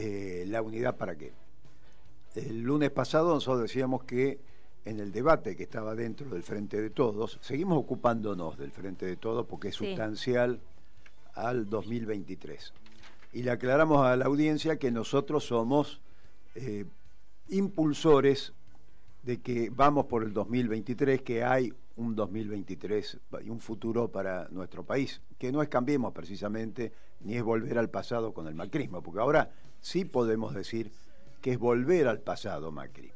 eh, la unidad para qué. El lunes pasado nosotros decíamos que en el debate que estaba dentro del Frente de Todos, seguimos ocupándonos del Frente de Todos porque es sustancial al 2023. Y le aclaramos a la audiencia que nosotros somos eh, impulsores de que vamos por el 2023, que hay un 2023 y un futuro para nuestro país, que no es cambiemos precisamente, ni es volver al pasado con el macrismo, porque ahora sí podemos decir que es volver al pasado Macri.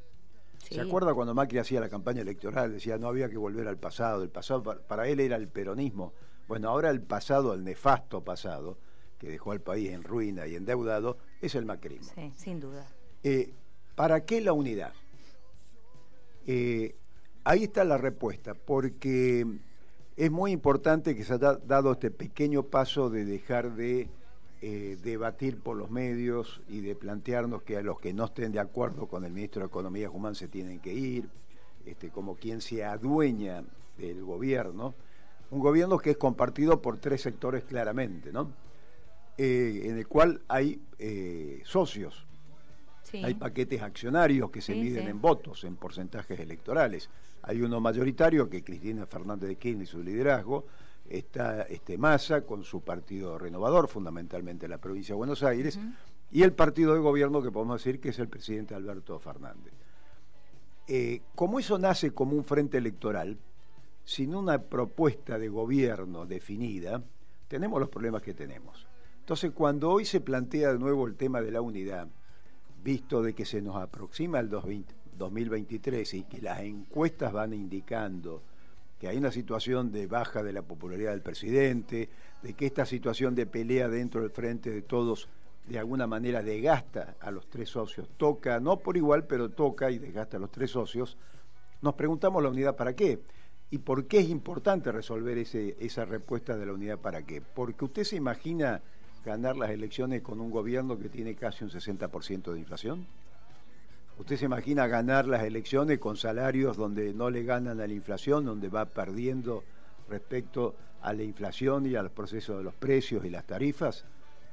¿Se acuerda cuando Macri hacía la campaña electoral? Decía, no había que volver al pasado, el pasado para, él era el peronismo. Bueno, ahora el pasado, el nefasto pasado, que dejó al país en ruina y endeudado, es el macrismo. Sí, sin duda. Eh, ¿Para qué la unidad? Eh, ahí está la respuesta, porque es muy importante que se haya dado este pequeño paso de dejar de eh, debatir por los medios y de plantearnos que a los que no estén de acuerdo con el ministro de Economía Humán se tienen que ir, este, como quien se adueña del gobierno, un gobierno que es compartido por tres sectores claramente, ¿no? Eh, en el cual hay socios, hay paquetes accionarios que se miden en votos, en porcentajes electorales. Hay uno mayoritario que Cristina Fernández de Kirchner y su liderazgo, está este Massa con su partido renovador, fundamentalmente en la provincia de Buenos Aires, y el partido de gobierno que podemos decir que es el presidente Alberto Fernández. Eh, como eso nace como un frente electoral, sin una propuesta de gobierno definida, tenemos los problemas que tenemos. Entonces, cuando hoy se plantea de nuevo el tema de la unidad, visto de que se nos aproxima el 2023 y que las encuestas van indicando que hay una situación de baja de la popularidad del presidente, de que esta situación de pelea dentro del frente de todos de alguna manera desgasta a los tres socios, toca, no por igual, pero toca y desgasta a los tres socios, nos preguntamos la unidad para qué. ¿Y por qué es importante resolver ese, esa respuesta de la unidad para qué? Porque usted se imagina ganar las elecciones con un gobierno que tiene casi un 60% de inflación? ¿Usted se imagina ganar las elecciones con salarios donde no le ganan a la inflación, donde va perdiendo respecto a la inflación y al proceso de los precios y las tarifas?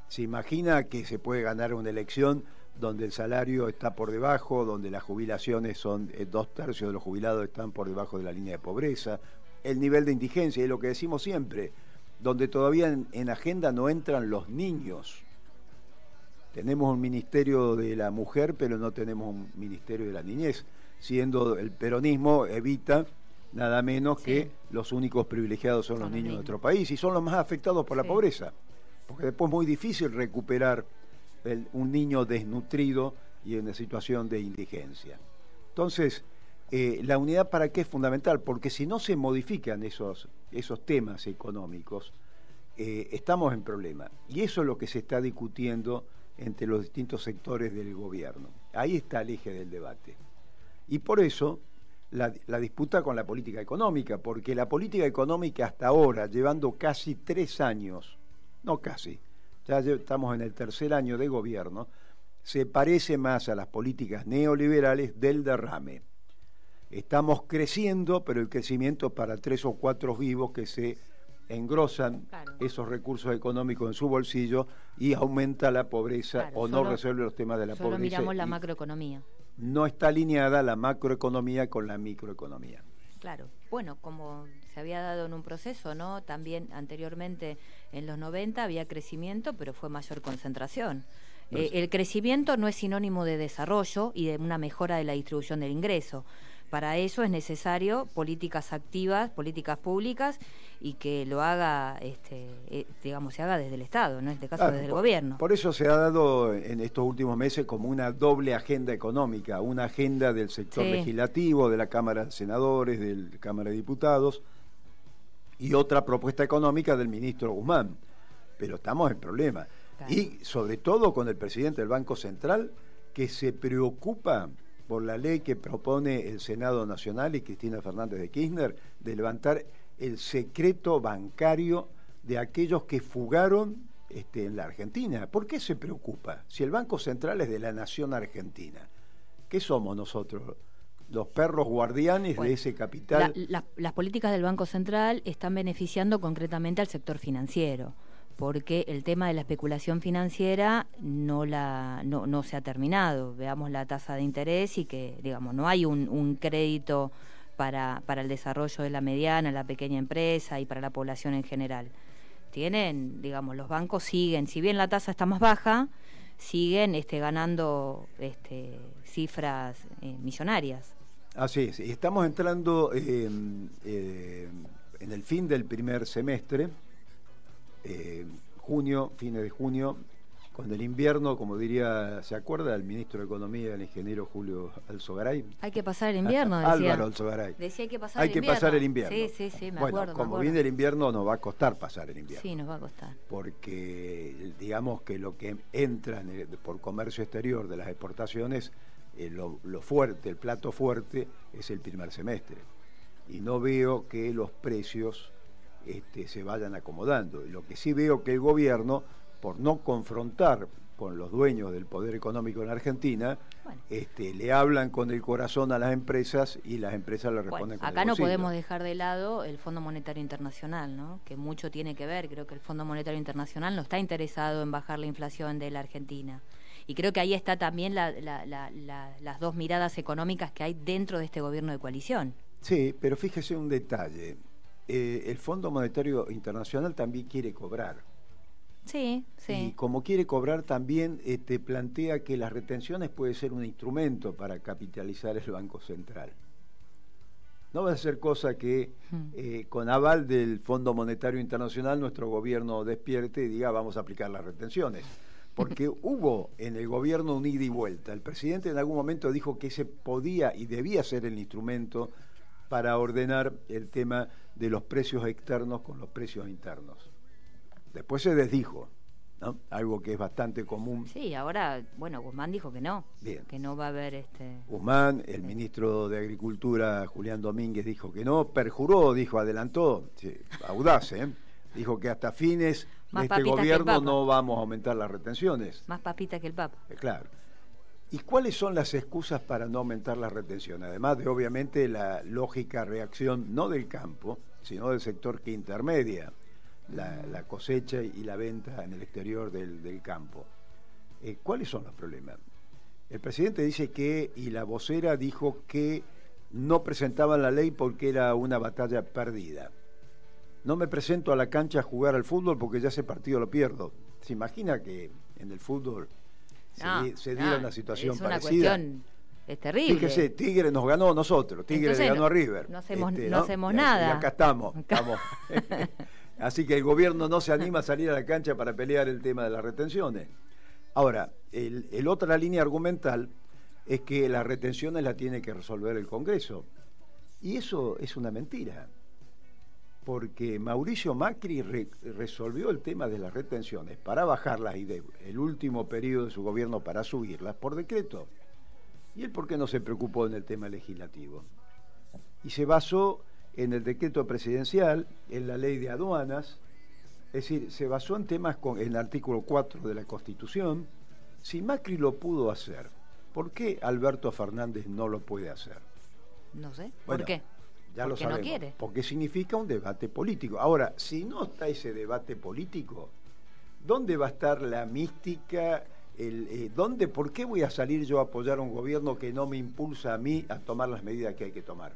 ¿Se imagina que se puede ganar una elección donde el salario está por debajo, donde las jubilaciones son eh, dos tercios de los jubilados están por debajo de la línea de pobreza? El nivel de indigencia, es lo que decimos siempre, donde todavía en, agenda no entran los niños. Tenemos un ministerio de la mujer, pero no tenemos un ministerio de la niñez, siendo el peronismo evita nada menos que los únicos privilegiados son, los niños de nuestro país y son los más afectados por la pobreza, porque después es muy difícil recuperar un niño desnutrido y en una situación de indigencia. Entonces, eh, la unidad para qué es fundamental, porque si no se modifican esos, esos temas económicos, eh, estamos en problema. Y eso es lo que se está discutiendo entre los distintos sectores del gobierno. Ahí está el eje del debate. Y por eso la, disputa con la política económica, porque la política económica hasta ahora, llevando casi tres años, no casi, ya estamos en el tercer año de gobierno, se parece más a las políticas neoliberales del derrame estamos creciendo, pero el crecimiento para tres o cuatro vivos que se engrosan esos recursos económicos en su bolsillo y aumenta la pobreza o no resuelve los temas de la solo pobreza. miramos la macroeconomía. No está alineada la macroeconomía con la microeconomía. Claro, bueno, como se había dado en un proceso, ¿no? También anteriormente en los 90 había crecimiento, pero fue mayor concentración. Eh, el crecimiento no es sinónimo de desarrollo y de una mejora de la distribución del ingreso. Para eso es necesario políticas activas, políticas públicas y que lo haga, este, eh, digamos, se haga desde el Estado, ¿no? en este caso desde el gobierno. Por eso se ha dado en estos últimos meses como una doble agenda económica, una agenda del sector legislativo, de la Cámara de Senadores, de la Cámara de Diputados y otra propuesta económica del ministro Guzmán. Pero estamos en problema. Y sobre todo con el presidente del Banco Central que se preocupa por la ley que propone el Senado Nacional y Cristina Fernández de Kirchner de levantar el secreto bancario de aquellos que fugaron este, en la Argentina. ¿Por qué se preocupa? Si el Banco Central es de la nación argentina, ¿qué somos nosotros? Los perros guardianes de ese capital. las políticas del Banco Central están beneficiando concretamente al sector financiero porque el tema de la especulación financiera no la no, no se ha terminado. Veamos la tasa de interés y que, digamos, no hay un, un crédito para, para el desarrollo de la mediana, la pequeña empresa y para la población en general. Tienen, digamos, los bancos siguen, si bien la tasa está más baja, siguen este, ganando este, cifras eh, millonarias. Así es, estamos entrando eh, en el fin del primer semestre, eh, junio, fines de junio, con el invierno, como diría, ¿se acuerda el ministro de Economía, el ingeniero Julio Alzogaray? Hay que pasar el invierno, decía. Álvaro Alzogaray. Decía hay que pasar hay el que invierno. pasar el invierno. Sí, sí, sí, me bueno, acuerdo. me como acuerdo. viene el invierno, nos va a costar pasar el invierno. Sí, nos va a costar. Porque digamos que lo que entra en el- por comercio exterior de las exportaciones, eh, lo, lo fuerte, el plato fuerte, es el primer semestre. Y no veo que los precios este, se vayan acomodando. Lo que sí veo que el gobierno, por no confrontar con los dueños del poder económico en Argentina, Bueno. este, le hablan con el corazón a las empresas y las empresas le Bueno, responden con acá el no podemos dejar de lado el Fondo Monetario Internacional, ¿no? que mucho tiene que ver. Creo que el Fondo Monetario Internacional no está interesado en bajar la inflación de la Argentina. Y creo que ahí está también la- la- la- la- las dos miradas económicas que hay dentro de este gobierno de coalición. Sí, pero fíjese un detalle. Eh, el Fondo Monetario Internacional también quiere cobrar. Sí, Y sí. como quiere cobrar, también este, plantea que las retenciones puede ser un instrumento para capitalizar el Banco Central. No va a ser cosa que Hmm. eh, con aval del Fondo Monetario Internacional nuestro gobierno despierte y diga vamos a aplicar las retenciones. Porque hubo en el gobierno un ida y vuelta. El presidente en algún momento dijo que ese podía y debía ser el instrumento para ordenar el tema de los precios externos con los precios internos. Después se desdijo, ¿no? Algo que es bastante común. Sí, ahora, bueno, Guzmán dijo que no, Bien. que no va a haber este... Guzmán, el ministro de Agricultura, Julián Domínguez, dijo que no, perjuró, dijo, adelantó, sí, audaz, ¿eh? dijo que hasta fines Más de este gobierno no vamos a aumentar las retenciones. Más papita que el Papa. Eh, Claro. ¿Y cuáles son las excusas para no aumentar las retenciones? Además de, obviamente, la lógica reacción no del campo, sino del sector que intermedia la, la cosecha y la venta en el exterior del, campo. Eh, ¿Cuáles son los problemas? El presidente dice que, y la vocera dijo que no presentaban la ley porque era una batalla perdida. No me presento a la cancha a jugar al fútbol porque ya ese partido lo pierdo. ¿Se imagina que en el fútbol No, se no, diera una situación es una parecida? cuestión, es terrible. Fíjese, Tigre nos ganó a nosotros, Tigre Entonces le ganó no- a River. Este, no hacemos- y nada. acá estamos. estamos. Así que el gobierno no se anima a salir a la cancha para pelear el tema de las retenciones. Ahora, el, el otra línea argumental es que las retenciones las tiene que resolver el Congreso. Y eso es una mentira. Porque Mauricio Macri re- resolvió el tema de las retenciones para bajarlas y de, el último periodo de su gobierno para subirlas por decreto. ¿Y él por qué no se preocupó en el tema legislativo? Y se basó en el decreto presidencial, en la ley de aduanas, es decir, se basó en temas con en el artículo 4 de la Constitución. Si Macri lo pudo hacer, ¿por qué Alberto Fernández no lo puede hacer? No sé, Bueno, ¿por qué? Ya lo Porque no sabemos. quiere. Porque significa un debate político. Ahora, si no está ese debate político, ¿dónde va a estar la mística? El, eh, ¿dónde, ¿Por qué voy a salir yo a apoyar a un gobierno que no me impulsa a mí a tomar las medidas que hay que tomar?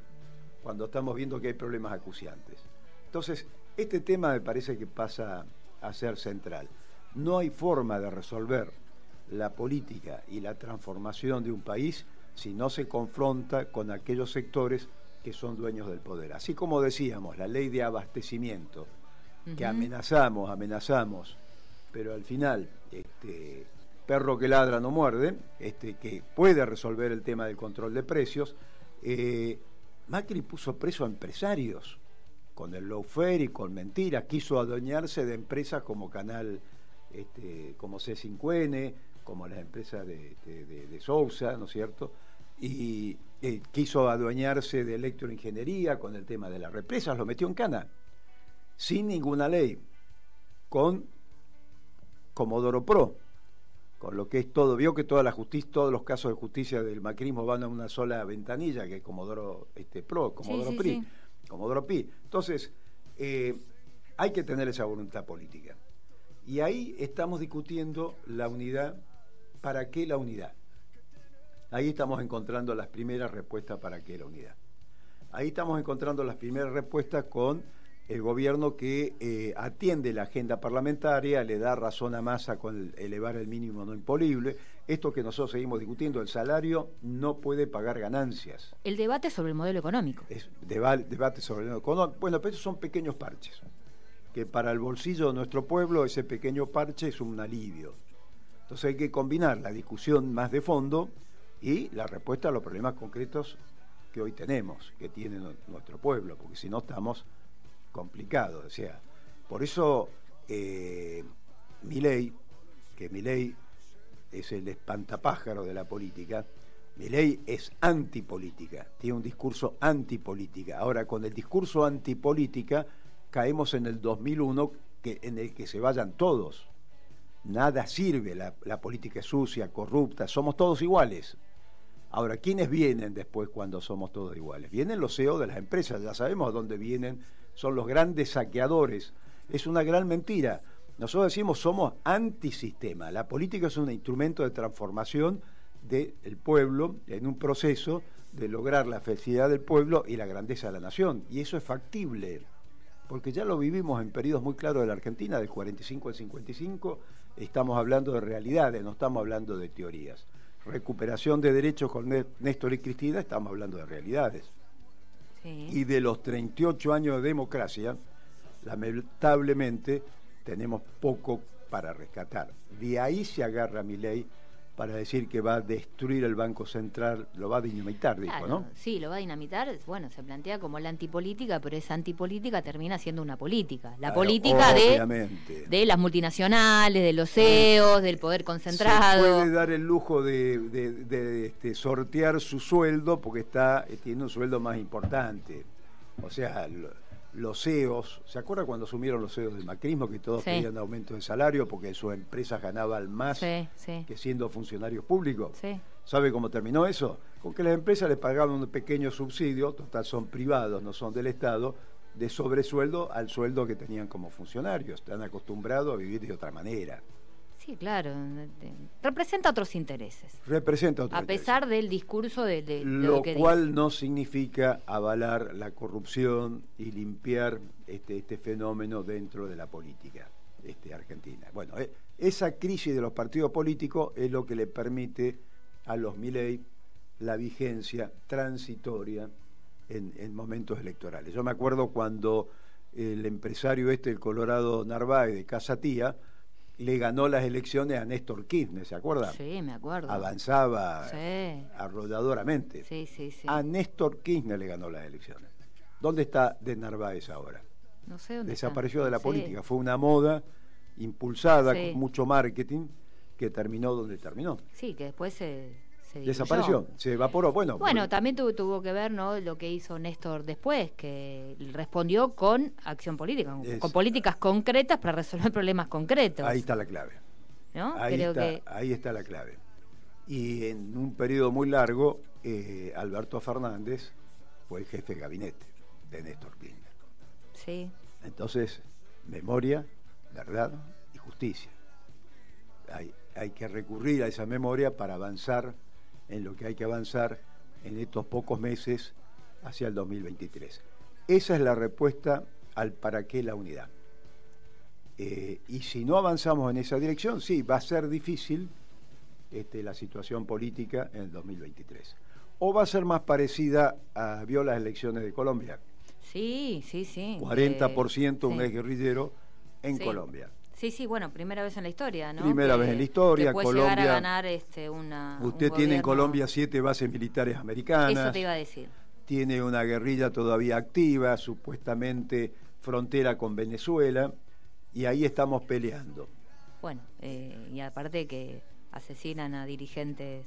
Cuando estamos viendo que hay problemas acuciantes. Entonces, este tema me parece que pasa a ser central. No hay forma de resolver la política y la transformación de un país si no se confronta con aquellos sectores que son dueños del poder. Así como decíamos, la ley de abastecimiento, que amenazamos, amenazamos, pero al final, este, perro que ladra no muerde, este, que puede resolver el tema del control de precios, eh, Macri puso preso a empresarios con el lawfare y con mentiras, quiso adueñarse de empresas como Canal, este, como C5N, como las empresas de, de, de- de Sousa, ¿no es cierto? Y eh, quiso adueñarse de electroingeniería con el tema de las represas, lo metió en cana, sin ninguna ley, con Comodoro Pro, con lo que es todo, vio que toda la justicia, todos los casos de justicia del macrismo van a una sola ventanilla, que es Comodoro este, Pro, Comodoro sí, PRI, sí. Comodoro Pi. Entonces, eh, hay que tener esa voluntad política. Y ahí estamos discutiendo la unidad. ¿Para qué la unidad? Ahí estamos encontrando las primeras respuestas para qué la unidad. Ahí estamos encontrando las primeras respuestas con el gobierno que eh, atiende la agenda parlamentaria, le da razón a masa con elevar el mínimo no imponible. Esto que nosotros seguimos discutiendo, el salario no puede pagar ganancias. El debate sobre el modelo económico. Es debate sobre el modelo económico. Bueno, pero esos son pequeños parches, que para el bolsillo de nuestro pueblo ese pequeño parche es un alivio. Entonces hay que combinar la discusión más de fondo y la respuesta a los problemas concretos que hoy tenemos, que tiene nuestro pueblo, porque si no estamos complicado. O sea, por eso eh, mi ley, que mi ley es el espantapájaro de la política, mi ley es antipolítica, tiene un discurso antipolítica. Ahora, con el discurso antipolítica caemos en el 2001 que, en el que se vayan todos. Nada sirve, la, la política es sucia, corrupta, somos todos iguales. Ahora, ¿quiénes vienen después cuando somos todos iguales? Vienen los CEO de las empresas, ya sabemos dónde vienen son los grandes saqueadores. Es una gran mentira. Nosotros decimos somos antisistema. La política es un instrumento de transformación del pueblo en un proceso de lograr la felicidad del pueblo y la grandeza de la nación. Y eso es factible, porque ya lo vivimos en periodos muy claros de la Argentina, del 45 al 55, estamos hablando de realidades, no estamos hablando de teorías. Recuperación de derechos con Néstor y Cristina, estamos hablando de realidades. Y de los 38 años de democracia, lamentablemente tenemos poco para rescatar. De ahí se agarra mi ley para decir que va a destruir el Banco Central, lo va a dinamitar, dijo, ¿no? Sí, lo va a dinamitar, bueno, se plantea como la antipolítica, pero esa antipolítica termina siendo una política. La política de, de las multinacionales, de los CEOs, del poder concentrado. Se puede dar el lujo de, este, sortear su sueldo porque está eh, tiene un sueldo más importante. O sea, los CEOs, ¿se acuerda cuando asumieron los CEOs del macrismo que todos pedían aumento de salario porque sus empresas ganaban más que siendo funcionarios públicos? ¿Sabe cómo terminó eso? Con que las empresas les pagaban un pequeño subsidio, total son privados, no son del Estado, de sobresueldo al sueldo que tenían como funcionarios. Están acostumbrados a vivir de otra manera. Sí, claro. Representa otros intereses. Representa otros A pesar del discurso de, lo, cual no significa avalar la corrupción y limpiar este, este fenómeno dentro de la política este, argentina. Bueno, eh, esa crisis de los partidos políticos es lo que le permite a los Milei la vigencia transitoria en, en momentos electorales. Yo me acuerdo cuando el empresario este, el Colorado Narváez de Casa Tía, le ganó las elecciones a Néstor Kirchner, ¿se acuerda? Sí, me acuerdo. Avanzaba arrolladoramente. Sí, sí, sí. A Néstor Kirchner le ganó las elecciones. ¿Dónde está de Narváez ahora? No sé dónde Desapareció de la política. Fue una moda impulsada con mucho marketing que terminó donde terminó. Sí, que después se Desapareció, se evaporó. Bueno, bueno también tuvo, que ver ¿no? lo que hizo Néstor después, que respondió con acción política, con políticas concretas para resolver problemas concretos. Ahí está la clave. Ahí, está, ahí está la clave. Y en un periodo muy largo, eh, Alberto Fernández fue el jefe de gabinete de Néstor Kirchner. Sí. Entonces, memoria, verdad y justicia. Hay, hay que recurrir a esa memoria para avanzar en lo que hay que avanzar en estos pocos meses hacia el 2023. Esa es la respuesta al para qué la unidad. Eh, y si no avanzamos en esa dirección, sí, va a ser difícil este, la situación política en el 2023. O va a ser más parecida a vio las elecciones de Colombia. Sí, sí, sí. 40% un ex guerrillero en Colombia. Sí, sí, bueno, primera vez en la historia, ¿no? Primera vez en la historia. Que Colombia, llegar a ganar este, una. Usted tiene en Colombia siete bases militares americanas. Eso te iba a decir. Tiene una guerrilla todavía activa, supuestamente frontera con Venezuela, y ahí estamos peleando. Bueno, eh, y aparte que asesinan a dirigentes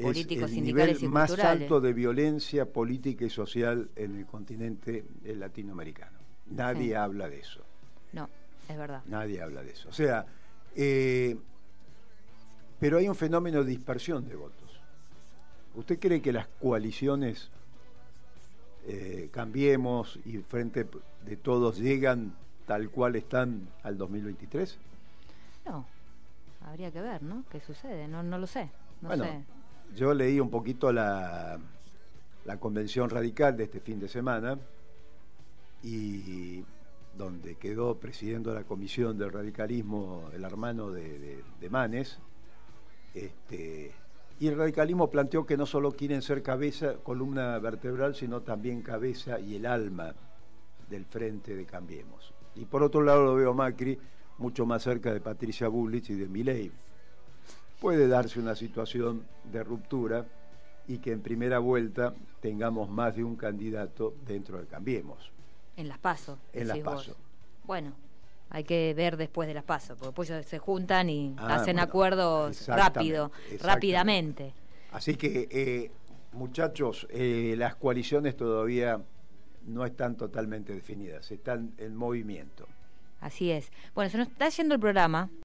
políticos, es el sindicales nivel más alto de violencia política y social en el continente latinoamericano. Nadie habla de eso. No. Es verdad. Nadie habla de eso. O sea, eh, pero hay un fenómeno de dispersión de votos. ¿Usted cree que las coaliciones eh, cambiemos y frente de todos llegan tal cual están al 2023? Bueno, habría que ver, ¿no? ¿Qué sucede? No, no lo sé. No bueno, sé. yo leí un poquito la, la convención radical de este fin de semana y donde quedó presidiendo la comisión del radicalismo el hermano de, Manes, este, y el radicalismo planteó que no solo quieren ser cabeza, columna vertebral, sino también cabeza y el alma del frente de Cambiemos. Y por otro lado lo veo Macri mucho más cerca de Patricia Bullrich y de Milei. Puede darse una situación de ruptura y que en primera vuelta tengamos más de un candidato dentro de Cambiemos. En las pasos. En las pasos. Bueno, hay que ver después de las pasos, porque después se juntan y ah, hacen acuerdos rápido, rápidamente. Así que, eh, muchachos, eh, las coaliciones todavía no están totalmente definidas, están en movimiento. Así es. Bueno, se nos está yendo el programa.